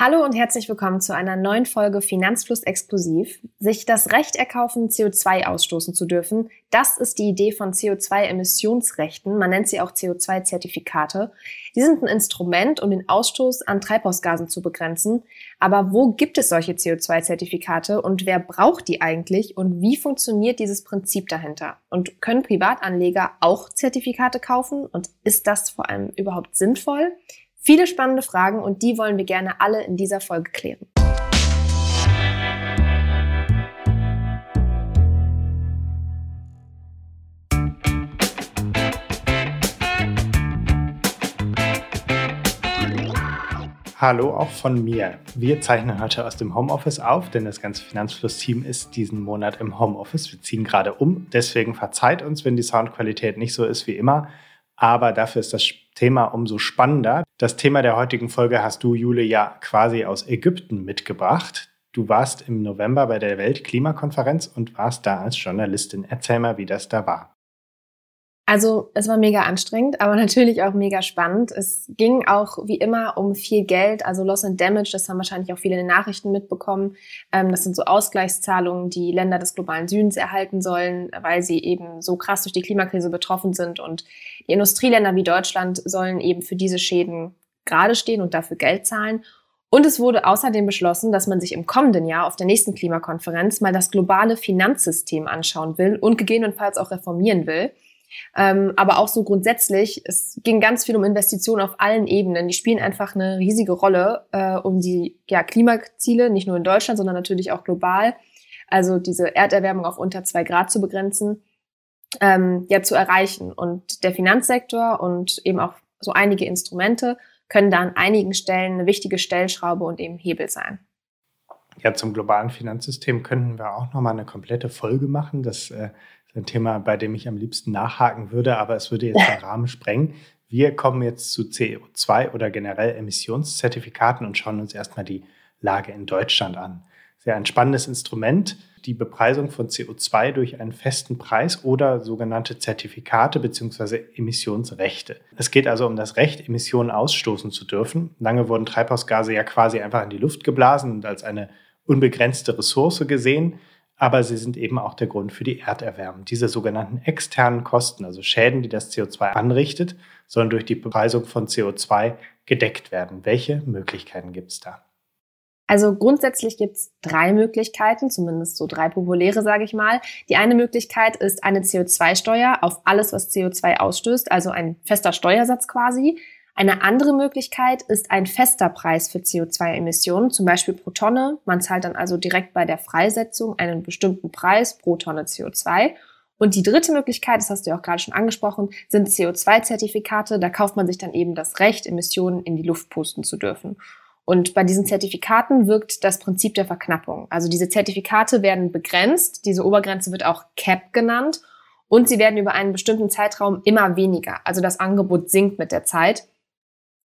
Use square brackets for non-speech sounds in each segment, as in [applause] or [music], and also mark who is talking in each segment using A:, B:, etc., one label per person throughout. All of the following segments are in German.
A: Hallo und herzlich willkommen zu einer neuen Folge Finanzfluss Exklusiv. Sich das Recht erkaufen, CO2 ausstoßen zu dürfen, das ist die Idee von CO2-Emissionsrechten. Man nennt sie auch CO2-Zertifikate. Die sind ein Instrument, um den Ausstoß an Treibhausgasen zu begrenzen. Aber wo gibt es solche CO2-Zertifikate und wer braucht die eigentlich und wie funktioniert dieses Prinzip dahinter? Und können Privatanleger auch Zertifikate kaufen und ist das vor allem überhaupt sinnvoll? Viele spannende Fragen und die wollen wir gerne alle in dieser Folge klären.
B: Hallo auch von mir. Wir zeichnen heute aus dem Homeoffice auf, denn das ganze Finanzfluss-Team ist diesen Monat im Homeoffice. Wir ziehen gerade um, deswegen verzeiht uns, wenn die Soundqualität nicht so ist wie immer aber dafür ist das Thema umso spannender. Das Thema der heutigen Folge hast du, Jule, ja quasi aus Ägypten mitgebracht. Du warst im November bei der Weltklimakonferenz und warst da als Journalistin. Erzähl mal, wie das da war.
A: Also es war mega anstrengend, aber [laughs] natürlich auch mega spannend. Es ging auch wie immer um viel Geld, also Loss and Damage, das haben wahrscheinlich auch viele in den Nachrichten mitbekommen. Ähm, das sind so Ausgleichszahlungen, die Länder des globalen Südens erhalten sollen, weil sie eben so krass durch die Klimakrise betroffen sind. Und die Industrieländer wie Deutschland sollen eben für diese Schäden gerade stehen und dafür Geld zahlen. Und es wurde außerdem beschlossen, dass man sich im kommenden Jahr auf der nächsten Klimakonferenz mal das globale Finanzsystem anschauen will und gegebenenfalls auch reformieren will. Ähm, aber auch so grundsätzlich, es ging ganz viel um Investitionen auf allen Ebenen. Die spielen einfach eine riesige Rolle, äh, um die ja, Klimaziele, nicht nur in Deutschland, sondern natürlich auch global, also diese Erderwärmung auf unter zwei Grad zu begrenzen, ähm, ja zu erreichen. Und der Finanzsektor und eben auch so einige Instrumente können da an einigen Stellen eine wichtige Stellschraube und eben Hebel sein.
B: Ja, zum globalen Finanzsystem könnten wir auch nochmal eine komplette Folge machen. Das äh, ein Thema, bei dem ich am liebsten nachhaken würde, aber es würde jetzt den [laughs] Rahmen sprengen. Wir kommen jetzt zu CO2 oder generell Emissionszertifikaten und schauen uns erstmal die Lage in Deutschland an. Sehr ein spannendes Instrument, die Bepreisung von CO2 durch einen festen Preis oder sogenannte Zertifikate bzw. Emissionsrechte. Es geht also um das Recht, Emissionen ausstoßen zu dürfen. Lange wurden Treibhausgase ja quasi einfach in die Luft geblasen und als eine unbegrenzte Ressource gesehen aber sie sind eben auch der Grund für die Erderwärmung. Diese sogenannten externen Kosten, also Schäden, die das CO2 anrichtet, sollen durch die Bepreisung von CO2 gedeckt werden. Welche Möglichkeiten gibt es da?
A: Also grundsätzlich gibt es drei Möglichkeiten, zumindest so drei populäre, sage ich mal. Die eine Möglichkeit ist eine CO2-Steuer auf alles, was CO2 ausstößt, also ein fester Steuersatz quasi. Eine andere Möglichkeit ist ein fester Preis für CO2-Emissionen, zum Beispiel pro Tonne. Man zahlt dann also direkt bei der Freisetzung einen bestimmten Preis pro Tonne CO2. Und die dritte Möglichkeit, das hast du ja auch gerade schon angesprochen, sind CO2-Zertifikate. Da kauft man sich dann eben das Recht, Emissionen in die Luft pusten zu dürfen. Und bei diesen Zertifikaten wirkt das Prinzip der Verknappung. Also diese Zertifikate werden begrenzt. Diese Obergrenze wird auch CAP genannt. Und sie werden über einen bestimmten Zeitraum immer weniger. Also das Angebot sinkt mit der Zeit.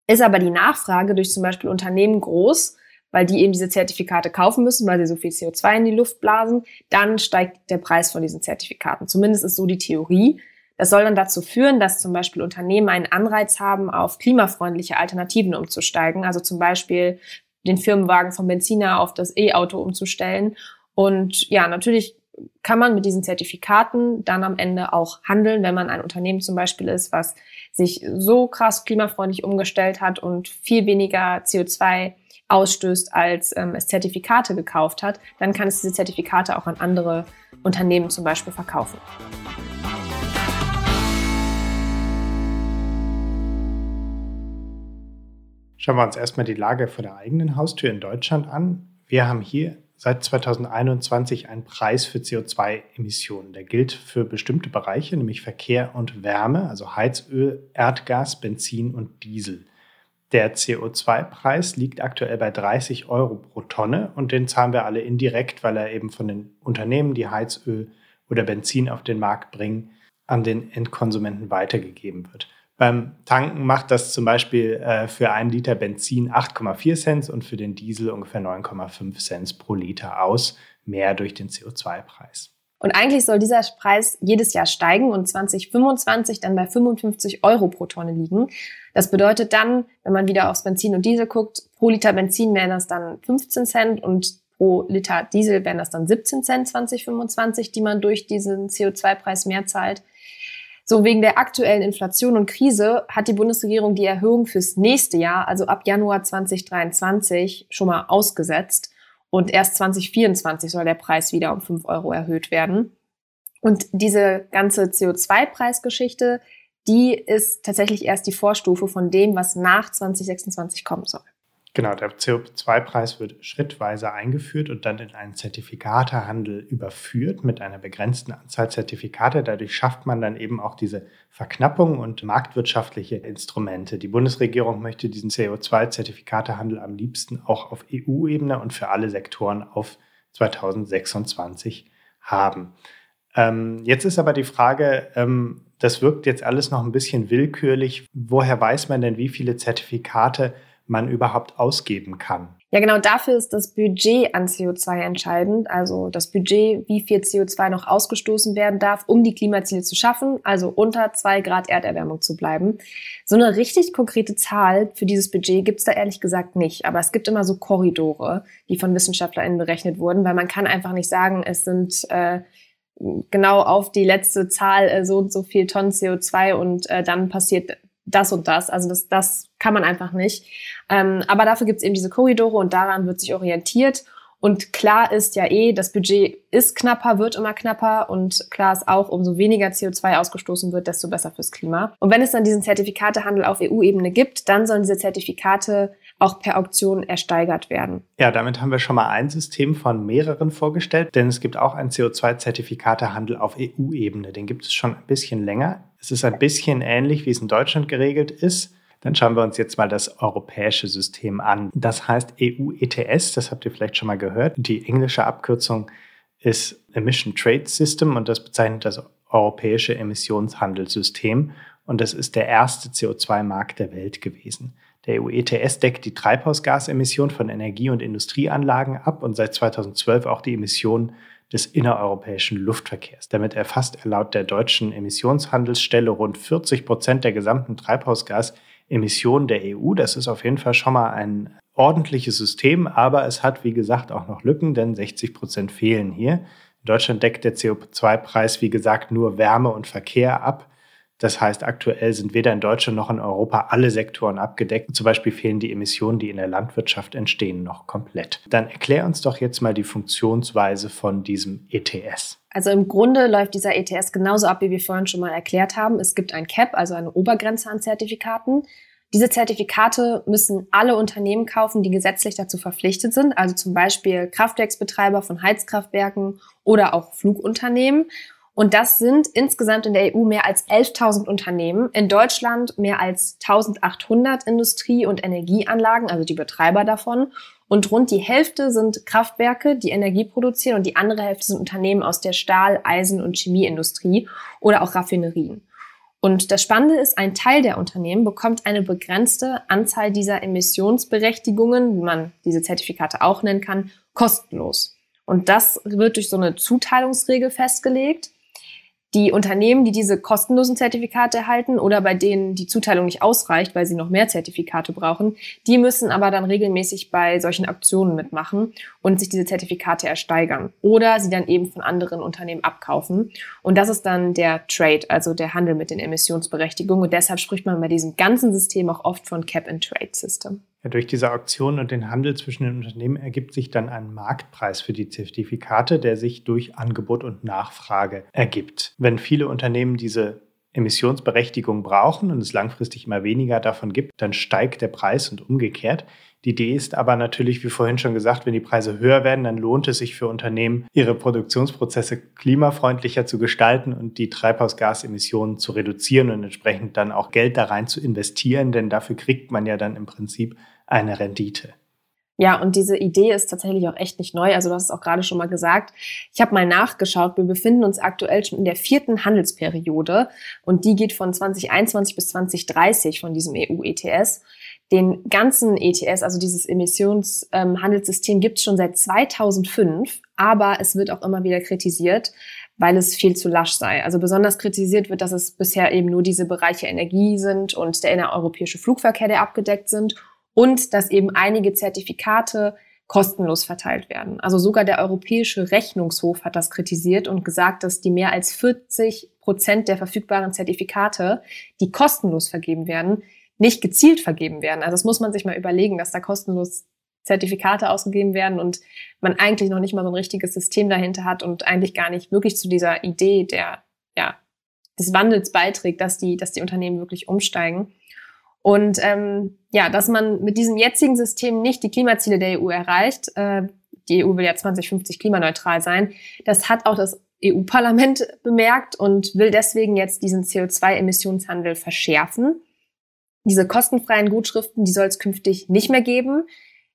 A: Ist aber die Nachfrage durch zum Beispiel Unternehmen groß, weil die eben diese Zertifikate kaufen müssen, weil sie so viel CO2 in die Luft blasen, dann steigt der Preis von diesen Zertifikaten. Zumindest ist so die Theorie. Das soll dann dazu führen, dass zum Beispiel Unternehmen einen Anreiz haben, auf klimafreundliche Alternativen umzusteigen. Also zum Beispiel den Firmenwagen vom Benziner auf das E-Auto umzustellen. Und ja, natürlich kann man mit diesen Zertifikaten dann am Ende auch handeln, wenn man ein Unternehmen zum Beispiel ist, was sich so krass klimafreundlich umgestellt hat und viel weniger CO2 ausstößt, als ähm, es Zertifikate gekauft hat, dann kann es diese Zertifikate auch an andere Unternehmen zum Beispiel verkaufen.
B: Schauen wir uns erstmal die Lage vor der eigenen Haustür in Deutschland an. Wir haben hier seit 2021 einen Preis für CO2-Emissionen. Der gilt für bestimmte Bereiche, nämlich Verkehr und Wärme, also Heizöl, Erdgas, Benzin und Diesel. Der CO2-Preis liegt aktuell bei 30 Euro pro Tonne und den zahlen wir alle indirekt, weil er eben von den Unternehmen, die Heizöl oder Benzin auf den Markt bringen, an den Endkonsumenten weitergegeben wird. Beim Tanken macht das zum Beispiel äh, für einen Liter Benzin 8,4 Cent und für den Diesel ungefähr 9,5 Cent pro Liter aus, mehr durch den CO2-Preis.
A: Und eigentlich soll dieser Preis jedes Jahr steigen und 2025 dann bei 55 Euro pro Tonne liegen. Das bedeutet dann, wenn man wieder aufs Benzin und Diesel guckt, pro Liter Benzin wären das dann 15 Cent und pro Liter Diesel wären das dann 17 Cent 2025, die man durch diesen CO2-Preis mehr zahlt. So wegen der aktuellen Inflation und Krise hat die Bundesregierung die Erhöhung fürs nächste Jahr, also ab Januar 2023, schon mal ausgesetzt. Und erst 2024 soll der Preis wieder um 5 Euro erhöht werden. Und diese ganze CO2-Preisgeschichte, die ist tatsächlich erst die Vorstufe von dem, was nach 2026 kommen soll.
B: Genau, der CO2-Preis wird schrittweise eingeführt und dann in einen Zertifikatehandel überführt mit einer begrenzten Anzahl Zertifikate. Dadurch schafft man dann eben auch diese Verknappung und marktwirtschaftliche Instrumente. Die Bundesregierung möchte diesen CO2-Zertifikatehandel am liebsten auch auf EU-Ebene und für alle Sektoren auf 2026 haben. Ähm, jetzt ist aber die Frage, ähm, das wirkt jetzt alles noch ein bisschen willkürlich. Woher weiß man denn, wie viele Zertifikate man überhaupt ausgeben kann.
A: Ja, genau dafür ist das Budget an CO2 entscheidend. Also das Budget, wie viel CO2 noch ausgestoßen werden darf, um die Klimaziele zu schaffen, also unter zwei Grad Erderwärmung zu bleiben. So eine richtig konkrete Zahl für dieses Budget gibt es da ehrlich gesagt nicht. Aber es gibt immer so Korridore, die von WissenschaftlerInnen berechnet wurden, weil man kann einfach nicht sagen, es sind äh, genau auf die letzte Zahl äh, so und so viel Tonnen CO2 und äh, dann passiert das und das. Also das, das kann man einfach nicht. Ähm, aber dafür gibt es eben diese Korridore und daran wird sich orientiert. Und klar ist ja eh, das Budget ist knapper, wird immer knapper und klar ist auch, umso weniger CO2 ausgestoßen wird, desto besser fürs Klima. Und wenn es dann diesen Zertifikatehandel auf EU-Ebene gibt, dann sollen diese Zertifikate auch per Auktion ersteigert werden.
B: Ja, damit haben wir schon mal ein System von mehreren vorgestellt, denn es gibt auch einen CO2-Zertifikatehandel auf EU-Ebene. Den gibt es schon ein bisschen länger. Es ist ein bisschen ähnlich, wie es in Deutschland geregelt ist. Dann schauen wir uns jetzt mal das europäische System an. Das heißt EU ETS, das habt ihr vielleicht schon mal gehört. Die englische Abkürzung ist Emission Trade System und das bezeichnet das europäische Emissionshandelssystem. Und das ist der erste CO2-Markt der Welt gewesen. Der EU ETS deckt die Treibhausgasemissionen von Energie- und Industrieanlagen ab und seit 2012 auch die Emissionen des innereuropäischen Luftverkehrs. Damit erfasst er laut der deutschen Emissionshandelsstelle rund 40 Prozent der gesamten Treibhausgasemissionen der EU. Das ist auf jeden Fall schon mal ein ordentliches System, aber es hat, wie gesagt, auch noch Lücken, denn 60 Prozent fehlen hier. In Deutschland deckt der CO2-Preis, wie gesagt, nur Wärme und Verkehr ab. Das heißt, aktuell sind weder in Deutschland noch in Europa alle Sektoren abgedeckt. Zum Beispiel fehlen die Emissionen, die in der Landwirtschaft entstehen, noch komplett. Dann erklär uns doch jetzt mal die Funktionsweise von diesem ETS.
A: Also im Grunde läuft dieser ETS genauso ab, wie wir vorhin schon mal erklärt haben. Es gibt ein CAP, also eine Obergrenze an Zertifikaten. Diese Zertifikate müssen alle Unternehmen kaufen, die gesetzlich dazu verpflichtet sind, also zum Beispiel Kraftwerksbetreiber von Heizkraftwerken oder auch Flugunternehmen. Und das sind insgesamt in der EU mehr als 11.000 Unternehmen, in Deutschland mehr als 1.800 Industrie- und Energieanlagen, also die Betreiber davon. Und rund die Hälfte sind Kraftwerke, die Energie produzieren und die andere Hälfte sind Unternehmen aus der Stahl-, Eisen- und Chemieindustrie oder auch Raffinerien. Und das Spannende ist, ein Teil der Unternehmen bekommt eine begrenzte Anzahl dieser Emissionsberechtigungen, wie man diese Zertifikate auch nennen kann, kostenlos. Und das wird durch so eine Zuteilungsregel festgelegt. Die Unternehmen, die diese kostenlosen Zertifikate erhalten oder bei denen die Zuteilung nicht ausreicht, weil sie noch mehr Zertifikate brauchen, die müssen aber dann regelmäßig bei solchen Aktionen mitmachen und sich diese Zertifikate ersteigern oder sie dann eben von anderen Unternehmen abkaufen. Und das ist dann der Trade, also der Handel mit den Emissionsberechtigungen. Und deshalb spricht man bei diesem ganzen System auch oft von Cap-and-Trade-System.
B: Ja, durch diese Auktion und den Handel zwischen den Unternehmen ergibt sich dann ein Marktpreis für die Zertifikate, der sich durch Angebot und Nachfrage ergibt. Wenn viele Unternehmen diese Emissionsberechtigung brauchen und es langfristig immer weniger davon gibt, dann steigt der Preis und umgekehrt. Die Idee ist aber natürlich, wie vorhin schon gesagt, wenn die Preise höher werden, dann lohnt es sich für Unternehmen, ihre Produktionsprozesse klimafreundlicher zu gestalten und die Treibhausgasemissionen zu reduzieren und entsprechend dann auch Geld da rein zu investieren, denn dafür kriegt man ja dann im Prinzip eine Rendite.
A: Ja, und diese Idee ist tatsächlich auch echt nicht neu. Also du hast es auch gerade schon mal gesagt. Ich habe mal nachgeschaut. Wir befinden uns aktuell schon in der vierten Handelsperiode und die geht von 2021 bis 2030 von diesem EU-ETS. Den ganzen ETS, also dieses Emissionshandelssystem, ähm, gibt es schon seit 2005, aber es wird auch immer wieder kritisiert, weil es viel zu lasch sei. Also besonders kritisiert wird, dass es bisher eben nur diese Bereiche Energie sind und der innereuropäische Flugverkehr, der abgedeckt sind und dass eben einige Zertifikate kostenlos verteilt werden. Also sogar der Europäische Rechnungshof hat das kritisiert und gesagt, dass die mehr als 40 Prozent der verfügbaren Zertifikate, die kostenlos vergeben werden, nicht gezielt vergeben werden. Also das muss man sich mal überlegen, dass da kostenlos Zertifikate ausgegeben werden und man eigentlich noch nicht mal so ein richtiges System dahinter hat und eigentlich gar nicht wirklich zu dieser Idee der, ja, des Wandels beiträgt, dass die, dass die Unternehmen wirklich umsteigen. Und ähm, ja, dass man mit diesem jetzigen System nicht die Klimaziele der EU erreicht, äh, die EU will ja 2050 klimaneutral sein, das hat auch das EU-Parlament bemerkt und will deswegen jetzt diesen CO2-Emissionshandel verschärfen. Diese kostenfreien Gutschriften, die soll es künftig nicht mehr geben.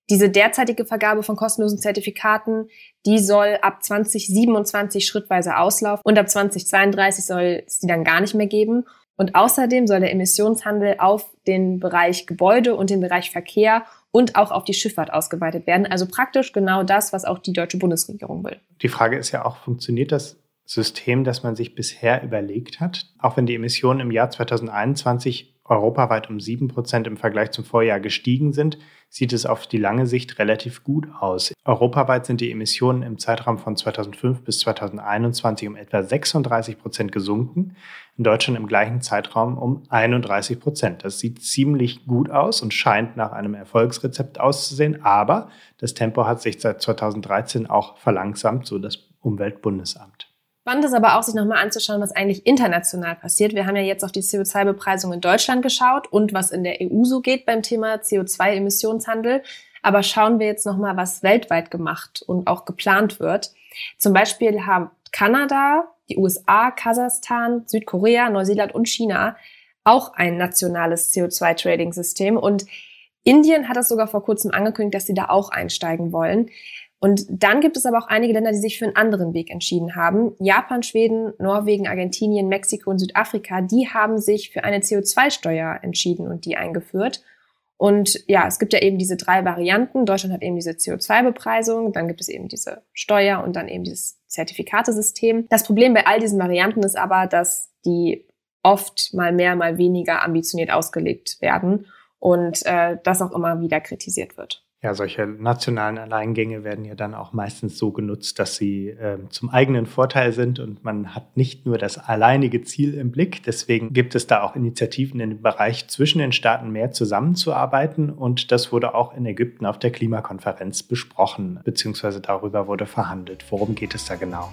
A: Diese derzeitige Vergabe von kostenlosen Zertifikaten, die soll ab 2027 schrittweise auslaufen und ab 2032 soll es die dann gar nicht mehr geben. Und außerdem soll der Emissionshandel auf den Bereich Gebäude und den Bereich Verkehr und auch auf die Schifffahrt ausgeweitet werden. Also praktisch genau das, was auch die deutsche Bundesregierung will.
B: Die Frage ist ja auch, funktioniert das System, das man sich bisher überlegt hat, auch wenn die Emissionen im Jahr 2021 europaweit um sieben Prozent im Vergleich zum Vorjahr gestiegen sind, sieht es auf die lange Sicht relativ gut aus. Europaweit sind die Emissionen im Zeitraum von 2005 bis 2021 um etwa 36 Prozent gesunken, in Deutschland im gleichen Zeitraum um 31 Prozent. Das sieht ziemlich gut aus und scheint nach einem Erfolgsrezept auszusehen, aber das Tempo hat sich seit 2013 auch verlangsamt, so das Umweltbundesamt.
A: Spannend ist aber auch, sich nochmal anzuschauen, was eigentlich international passiert. Wir haben ja jetzt auf die CO2-Bepreisung in Deutschland geschaut und was in der EU so geht beim Thema CO2-Emissionshandel. Aber schauen wir jetzt nochmal, was weltweit gemacht und auch geplant wird. Zum Beispiel haben Kanada, die USA, Kasachstan, Südkorea, Neuseeland und China auch ein nationales CO2-Trading-System. Und Indien hat das sogar vor kurzem angekündigt, dass sie da auch einsteigen wollen. Und dann gibt es aber auch einige Länder, die sich für einen anderen Weg entschieden haben. Japan, Schweden, Norwegen, Argentinien, Mexiko und Südafrika, die haben sich für eine CO2-Steuer entschieden und die eingeführt. Und ja, es gibt ja eben diese drei Varianten. Deutschland hat eben diese CO2-Bepreisung, dann gibt es eben diese Steuer und dann eben dieses Zertifikatesystem. Das Problem bei all diesen Varianten ist aber, dass die oft mal mehr, mal weniger ambitioniert ausgelegt werden und äh, das auch immer wieder kritisiert wird.
B: Ja, solche nationalen Alleingänge werden ja dann auch meistens so genutzt, dass sie äh, zum eigenen Vorteil sind und man hat nicht nur das alleinige Ziel im Blick. Deswegen gibt es da auch Initiativen in dem Bereich zwischen den Staaten mehr zusammenzuarbeiten und das wurde auch in Ägypten auf der Klimakonferenz besprochen, beziehungsweise darüber wurde verhandelt. Worum geht es da genau?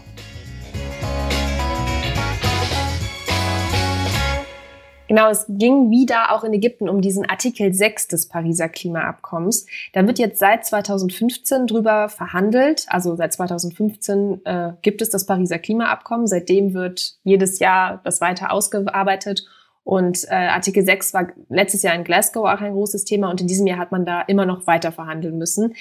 A: Genau, es ging wieder auch in Ägypten um diesen Artikel 6 des Pariser Klimaabkommens. Da wird jetzt seit 2015 drüber verhandelt. Also seit 2015 äh, gibt es das Pariser Klimaabkommen. Seitdem wird jedes Jahr das weiter ausgearbeitet. Und äh, Artikel 6 war letztes Jahr in Glasgow auch ein großes Thema und in diesem Jahr hat man da immer noch weiter verhandeln müssen.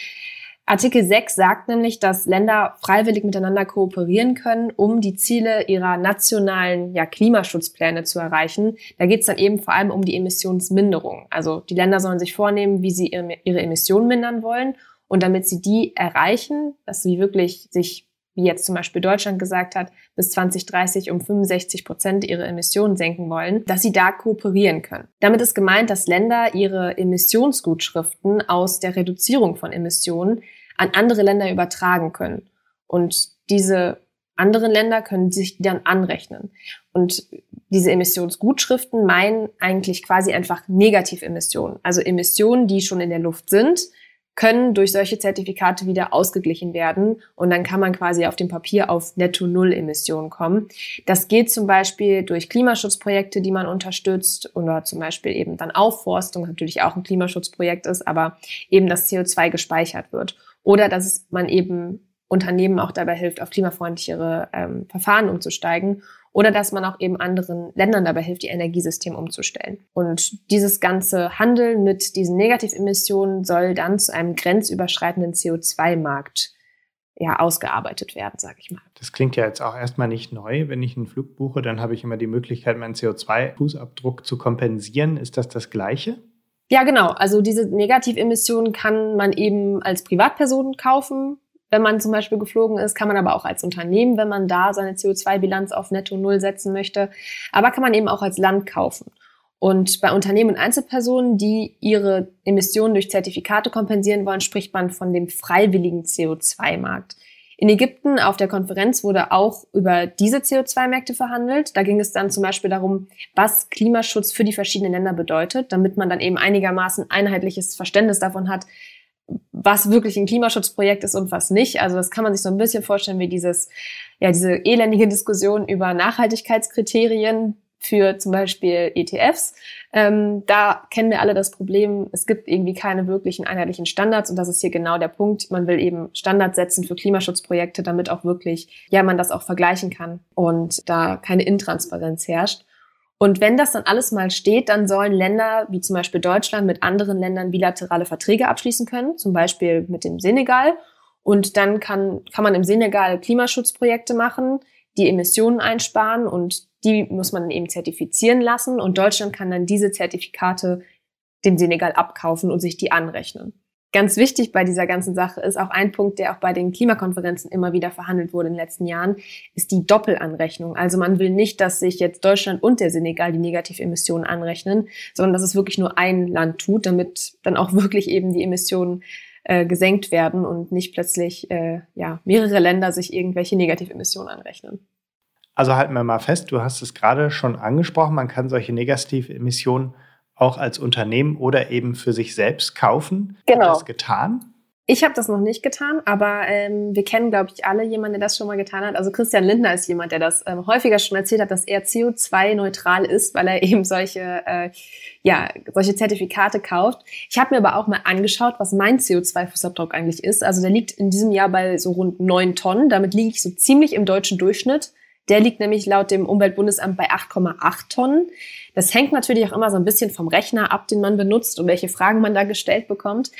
A: Artikel 6 sagt nämlich, dass Länder freiwillig miteinander kooperieren können, um die Ziele ihrer nationalen ja, Klimaschutzpläne zu erreichen. Da geht es dann eben vor allem um die Emissionsminderung. Also die Länder sollen sich vornehmen, wie sie ihre Emissionen mindern wollen. Und damit sie die erreichen, dass sie wirklich sich, wie jetzt zum Beispiel Deutschland gesagt hat, bis 2030 um 65 Prozent ihre Emissionen senken wollen, dass sie da kooperieren können. Damit ist gemeint, dass Länder ihre Emissionsgutschriften aus der Reduzierung von Emissionen an andere Länder übertragen können. Und diese anderen Länder können sich dann anrechnen. Und diese Emissionsgutschriften meinen eigentlich quasi einfach Negativemissionen. Also Emissionen, die schon in der Luft sind, können durch solche Zertifikate wieder ausgeglichen werden und dann kann man quasi auf dem Papier auf Netto-Null-Emissionen kommen. Das geht zum Beispiel durch Klimaschutzprojekte, die man unterstützt oder zum Beispiel eben dann Aufforstung, natürlich auch ein Klimaschutzprojekt ist, aber eben das CO2 gespeichert wird. Oder dass man eben Unternehmen auch dabei hilft, auf klimafreundlichere ähm, Verfahren umzusteigen oder dass man auch eben anderen Ländern dabei hilft, ihr Energiesystem umzustellen. Und dieses ganze Handeln mit diesen Negativemissionen soll dann zu einem grenzüberschreitenden CO2-Markt ja, ausgearbeitet werden, sage ich mal.
B: Das klingt ja jetzt auch erstmal nicht neu. Wenn ich einen Flug buche, dann habe ich immer die Möglichkeit, meinen CO2-Fußabdruck zu kompensieren. Ist das das Gleiche?
A: Ja, genau. Also diese Negativemissionen kann man eben als Privatperson kaufen wenn man zum Beispiel geflogen ist, kann man aber auch als Unternehmen, wenn man da seine CO2-Bilanz auf Netto Null setzen möchte, aber kann man eben auch als Land kaufen. Und bei Unternehmen und Einzelpersonen, die ihre Emissionen durch Zertifikate kompensieren wollen, spricht man von dem freiwilligen CO2-Markt. In Ägypten auf der Konferenz wurde auch über diese CO2-Märkte verhandelt. Da ging es dann zum Beispiel darum, was Klimaschutz für die verschiedenen Länder bedeutet, damit man dann eben einigermaßen einheitliches Verständnis davon hat, was wirklich ein Klimaschutzprojekt ist und was nicht. Also das kann man sich so ein bisschen vorstellen wie dieses, ja, diese elendige Diskussion über Nachhaltigkeitskriterien, für zum Beispiel ETFs. Ähm, da kennen wir alle das Problem, es gibt irgendwie keine wirklichen einheitlichen Standards und das ist hier genau der Punkt. Man will eben Standards setzen für Klimaschutzprojekte, damit auch wirklich, ja, man das auch vergleichen kann und da keine Intransparenz herrscht. Und wenn das dann alles mal steht, dann sollen Länder wie zum Beispiel Deutschland mit anderen Ländern bilaterale Verträge abschließen können, zum Beispiel mit dem Senegal. Und dann kann, kann man im Senegal Klimaschutzprojekte machen, die Emissionen einsparen und die muss man dann eben zertifizieren lassen und Deutschland kann dann diese Zertifikate dem Senegal abkaufen und sich die anrechnen. Ganz wichtig bei dieser ganzen Sache ist auch ein Punkt, der auch bei den Klimakonferenzen immer wieder verhandelt wurde in den letzten Jahren, ist die Doppelanrechnung. Also man will nicht, dass sich jetzt Deutschland und der Senegal die Negativemissionen anrechnen, sondern dass es wirklich nur ein Land tut, damit dann auch [laughs] wirklich eben die Emissionen äh, gesenkt werden und nicht plötzlich äh, ja, mehrere Länder sich irgendwelche Negativemissionen anrechnen.
B: Also halten wir mal fest, du hast es gerade schon angesprochen, man kann solche Negativemissionen auch als Unternehmen oder eben für sich selbst kaufen.
A: Genau.
B: Hast du das getan?
A: Ich habe das noch nicht getan, aber ähm, wir kennen, glaube ich, alle jemanden, der das schon mal getan hat. Also Christian Lindner ist jemand, der das ähm, häufiger schon erzählt hat, dass er CO2-neutral ist, weil er [laughs] eben solche, äh, ja, solche Zertifikate kauft. Ich habe mir aber auch mal angeschaut, was mein CO2-Fußabdruck eigentlich ist. Also der liegt in diesem Jahr bei so rund neun Tonnen. Damit liege ich so ziemlich im deutschen Durchschnitt. Der liegt nämlich laut dem Umweltbundesamt bei 8,8 Tonnen. Das hängt natürlich auch immer so ein bisschen vom Rechner ab, den man benutzt und welche Fragen man da gestellt bekommt.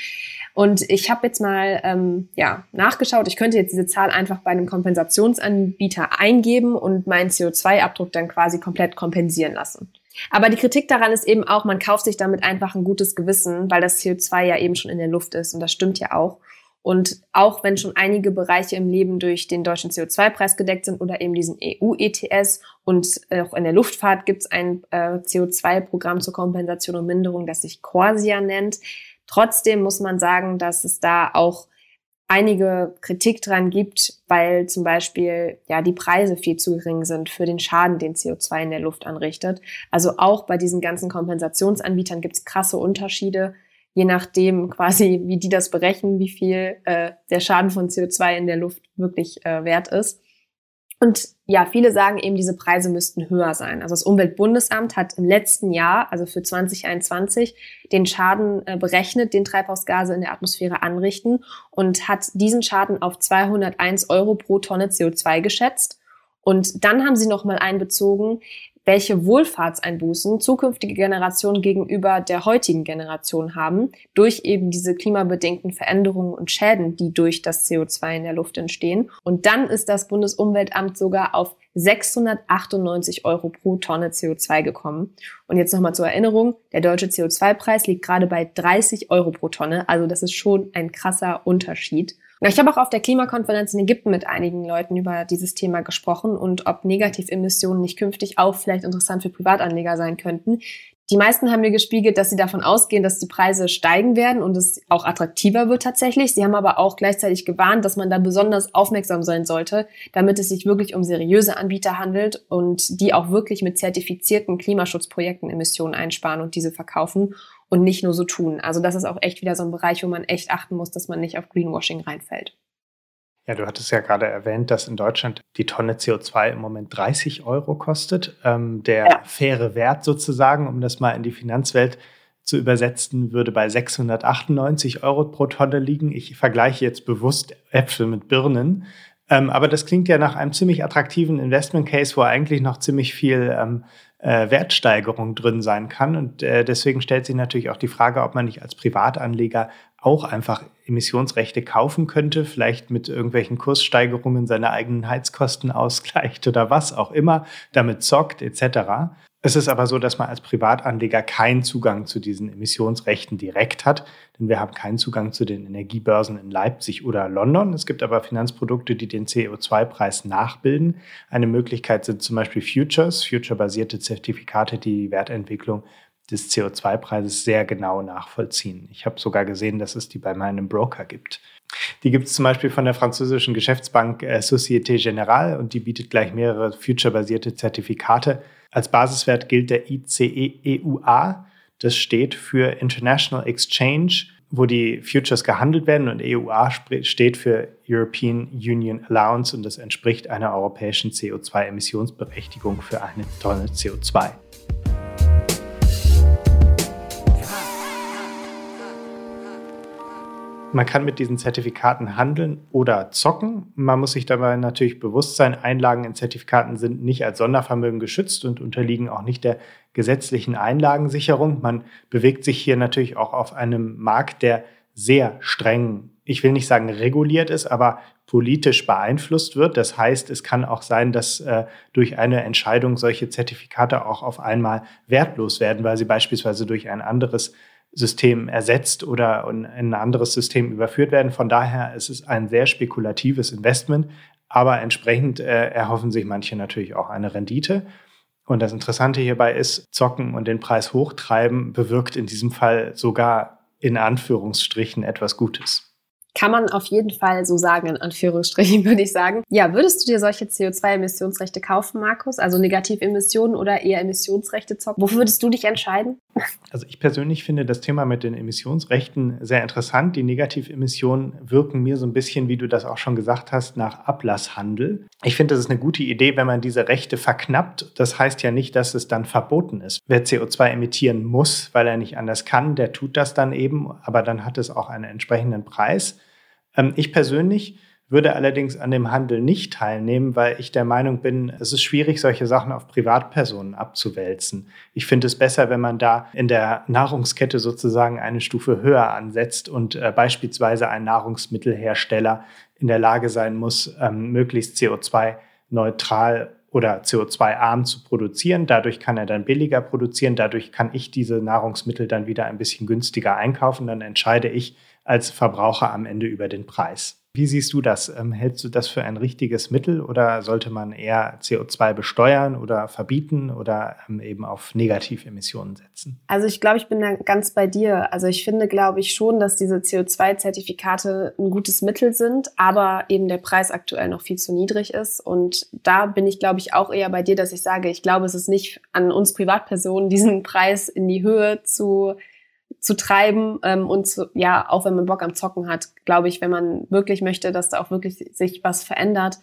A: Und ich habe jetzt mal ähm, ja, nachgeschaut. Ich könnte jetzt diese Zahl einfach bei einem Kompensationsanbieter eingeben und meinen CO2-Abdruck dann quasi komplett kompensieren lassen. Aber die Kritik daran ist eben auch, man kauft sich damit einfach ein gutes Gewissen, weil das CO2 ja eben schon in der Luft ist. Und das stimmt ja auch. Und auch wenn schon einige Bereiche im Leben durch den deutschen CO2-Preis gedeckt sind oder eben diesen EU-ETS und auch in der Luftfahrt gibt es ein äh, CO2-Programm zur Kompensation und Minderung, das sich Corsia nennt. Trotzdem muss man sagen, dass es da auch einige Kritik dran gibt, weil zum Beispiel ja die Preise viel zu gering sind für den Schaden, den CO2 in der Luft anrichtet. Also auch bei diesen ganzen Kompensationsanbietern gibt es krasse Unterschiede je nachdem quasi, wie die das berechnen, wie viel äh, der Schaden von CO2 in der Luft wirklich äh, wert ist. Und ja, viele sagen eben, diese Preise müssten höher sein. Also das Umweltbundesamt hat im letzten Jahr, also für 2021, den Schaden äh, berechnet, den Treibhausgase in der Atmosphäre anrichten und hat diesen Schaden auf 201 Euro pro Tonne CO2 geschätzt. Und dann haben sie nochmal einbezogen, welche Wohlfahrtseinbußen zukünftige Generationen gegenüber der heutigen Generation haben, durch eben diese klimabedingten Veränderungen und Schäden, die durch das CO2 in der Luft entstehen. Und dann ist das Bundesumweltamt sogar auf 698 Euro pro Tonne CO2 gekommen. Und jetzt nochmal zur Erinnerung, der deutsche CO2-Preis liegt gerade bei 30 Euro pro Tonne. Also das ist schon ein krasser Unterschied. Ich habe auch auf der Klimakonferenz in Ägypten mit einigen Leuten über dieses Thema gesprochen und ob Negativemissionen nicht künftig auch vielleicht interessant für Privatanleger sein könnten. Die meisten haben mir gespiegelt, dass sie davon ausgehen, dass die Preise steigen werden und es auch attraktiver wird tatsächlich. Sie haben aber auch gleichzeitig gewarnt, dass man da besonders aufmerksam sein sollte, damit es sich wirklich um seriöse Anbieter handelt und die auch wirklich mit zertifizierten Klimaschutzprojekten Emissionen einsparen und diese verkaufen und nicht nur so tun. Also das ist auch echt wieder so ein Bereich, wo man echt achten muss, dass man nicht auf Greenwashing reinfällt.
B: Ja, du hattest ja gerade erwähnt, dass in Deutschland die Tonne CO2 im Moment 30 Euro kostet. Ähm, der ja. faire Wert sozusagen, um das mal in die Finanzwelt zu übersetzen, würde bei 698 Euro pro Tonne liegen. Ich vergleiche jetzt bewusst Äpfel mit Birnen. Ähm, aber das klingt ja nach einem ziemlich attraktiven Investment Case, wo eigentlich noch ziemlich viel ähm, äh, Wertsteigerung drin sein kann. Und äh, deswegen stellt sich natürlich auch die Frage, ob man nicht als Privatanleger auch einfach Emissionsrechte kaufen könnte, vielleicht mit irgendwelchen Kurssteigerungen seine eigenen Heizkosten [laughs] ausgleicht oder was auch immer, damit zockt etc. Es ist aber so, dass man als Privatanleger keinen Zugang zu diesen Emissionsrechten direkt hat, denn wir haben keinen Zugang zu den Energiebörsen in Leipzig oder London. Es gibt aber Finanzprodukte, die den CO2-Preis nachbilden. Eine Möglichkeit sind zum Beispiel Futures, future-basierte Zertifikate, die die Wertentwicklung des CO2-Preises sehr genau nachvollziehen. Ich habe sogar gesehen, dass es die bei meinem Broker gibt. Die gibt es zum Beispiel von der französischen Geschäftsbank äh, Société Générale und die bietet gleich mehrere future-basierte Zertifikate als Basiswert gilt der ICE EUA. Das steht für International Exchange, wo die Futures gehandelt werden und EUA steht für European Union Allowance und das entspricht einer europäischen CO2-Emissionsberechtigung für eine Tonne CO2. Man kann mit diesen Zertifikaten handeln oder zocken. Man muss sich dabei natürlich bewusst sein, Einlagen in Zertifikaten sind nicht als Sondervermögen geschützt und unterliegen auch nicht der gesetzlichen Einlagensicherung. Man bewegt sich hier natürlich auch auf einem Markt, der sehr streng, ich will nicht sagen reguliert ist, aber politisch beeinflusst wird. Das heißt, es kann auch sein, dass äh, durch eine Entscheidung solche Zertifikate auch auf einmal wertlos werden, weil sie beispielsweise durch ein anderes System ersetzt oder in ein anderes System überführt werden. Von daher ist es ein sehr spekulatives Investment, aber entsprechend äh, erhoffen sich manche natürlich auch eine Rendite. Und das Interessante hierbei ist, zocken und den Preis hochtreiben bewirkt in diesem Fall sogar in Anführungsstrichen etwas Gutes.
A: Kann man auf jeden Fall so sagen, in Anführungsstrichen [laughs] würde ich sagen. Ja, würdest du dir solche CO2-Emissionsrechte kaufen, Markus? Also Negativemissionen oder eher Emissionsrechte zocken? Wofür würdest du dich entscheiden?
B: Also ich persönlich finde das Thema mit den Emissionsrechten sehr interessant. Die Negativemissionen wirken mir so ein bisschen, wie du das auch schon gesagt hast, nach Ablasshandel. Ich finde, das ist eine gute Idee, wenn man diese Rechte verknappt. Das heißt ja nicht, dass es dann verboten ist. Wer CO2 emittieren muss, weil er nicht anders kann, der tut das dann eben, aber dann hat es auch einen entsprechenden Preis. Ähm, ich persönlich würde allerdings an dem Handel nicht teilnehmen, weil ich der Meinung bin, es ist schwierig, solche Sachen auf Privatpersonen abzuwälzen. Ich finde es besser, wenn man da in der Nahrungskette sozusagen eine Stufe höher ansetzt und äh, beispielsweise ein Nahrungsmittelhersteller in der Lage sein muss, ähm, möglichst CO2-neutral oder CO2-arm zu produzieren. Dadurch kann er dann billiger produzieren. Dadurch kann ich diese Nahrungsmittel dann wieder ein bisschen günstiger einkaufen. Dann entscheide ich, als Verbraucher am Ende über den Preis. Wie siehst du das? Ähm, hältst du das für ein richtiges Mittel oder sollte man eher CO2 besteuern oder verbieten oder ähm, eben auf Negativemissionen setzen?
A: Also ich glaube, ich bin da ganz bei dir. Also ich finde, glaube ich schon, dass diese CO2-Zertifikate ein gutes Mittel sind, aber eben der Preis aktuell noch viel zu niedrig ist. Und da bin ich, glaube ich, auch eher bei dir, dass ich sage, ich glaube, es ist nicht an uns Privatpersonen, diesen Preis in die Höhe zu zu treiben ähm, und zu, ja, auch wenn man Bock am Zocken hat, glaube ich, wenn man wirklich möchte, dass da auch wirklich sich was verändert,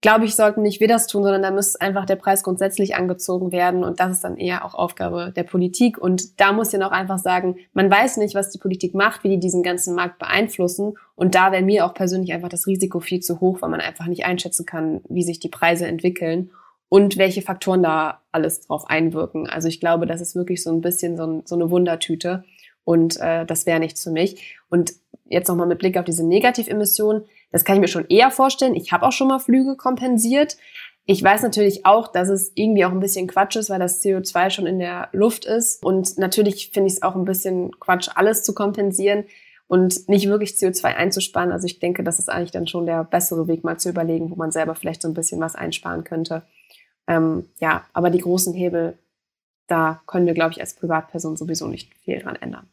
A: glaube ich, sollten nicht wir das tun, sondern da muss einfach der Preis grundsätzlich angezogen werden und das ist dann eher auch Aufgabe der Politik und da muss ich noch einfach sagen, man weiß nicht, was die Politik macht, wie die diesen ganzen Markt beeinflussen und da wäre mir auch persönlich einfach das Risiko viel zu hoch, weil man einfach nicht einschätzen kann, wie sich die Preise entwickeln und welche Faktoren da alles drauf einwirken. Also ich glaube, das ist wirklich so ein bisschen so, ein, so eine Wundertüte. Und äh, das wäre nichts für mich. Und jetzt nochmal mit Blick auf diese Negativemissionen, das kann ich mir schon eher vorstellen. Ich habe auch schon mal Flüge kompensiert. Ich weiß natürlich auch, dass es irgendwie auch ein bisschen Quatsch ist, weil das CO2 schon in der Luft ist. Und natürlich finde ich es auch ein bisschen Quatsch, alles zu kompensieren und nicht wirklich CO2 einzusparen. Also ich denke, das ist eigentlich dann schon der bessere Weg, mal zu überlegen, wo man selber vielleicht so ein bisschen was einsparen könnte. Ähm, ja, aber die großen Hebel, da können wir, glaube ich, als Privatperson sowieso nicht viel dran ändern.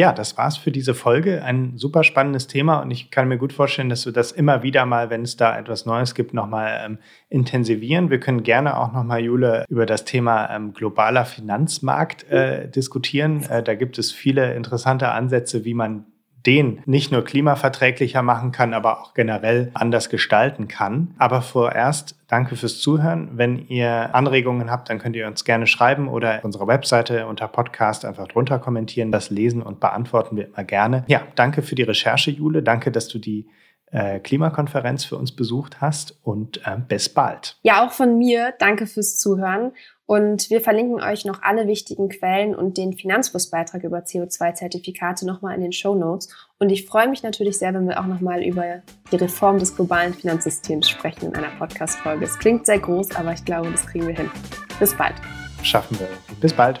B: Ja, das war's für diese Folge. Ein super spannendes Thema und ich kann mir gut vorstellen, dass wir das immer wieder mal, wenn es da etwas Neues gibt, nochmal ähm, intensivieren. Wir können gerne auch nochmal, Jule, über das Thema ähm, globaler Finanzmarkt äh, diskutieren. Äh, da gibt es viele interessante Ansätze, wie man den nicht nur klimaverträglicher machen kann, aber auch generell anders gestalten kann. Aber vorerst danke fürs Zuhören. Wenn ihr Anregungen habt, dann könnt ihr uns gerne schreiben oder auf unserer Webseite unter Podcast einfach drunter kommentieren. Das lesen und beantworten wir immer gerne. Ja, danke für die Recherche, Jule. Danke, dass du die äh, Klimakonferenz für uns besucht hast und äh, bis bald.
A: Ja, auch von mir. Danke fürs Zuhören. Und wir verlinken euch noch alle wichtigen Quellen und den Finanzflussbeitrag über CO2-Zertifikate nochmal in den Show Notes. Und ich freue mich natürlich sehr, wenn wir auch nochmal über die Reform des globalen Finanzsystems sprechen in einer Podcast-Folge. Es klingt sehr groß, aber ich glaube, das kriegen wir hin. Bis bald.
B: schaffen wir. Bis bald.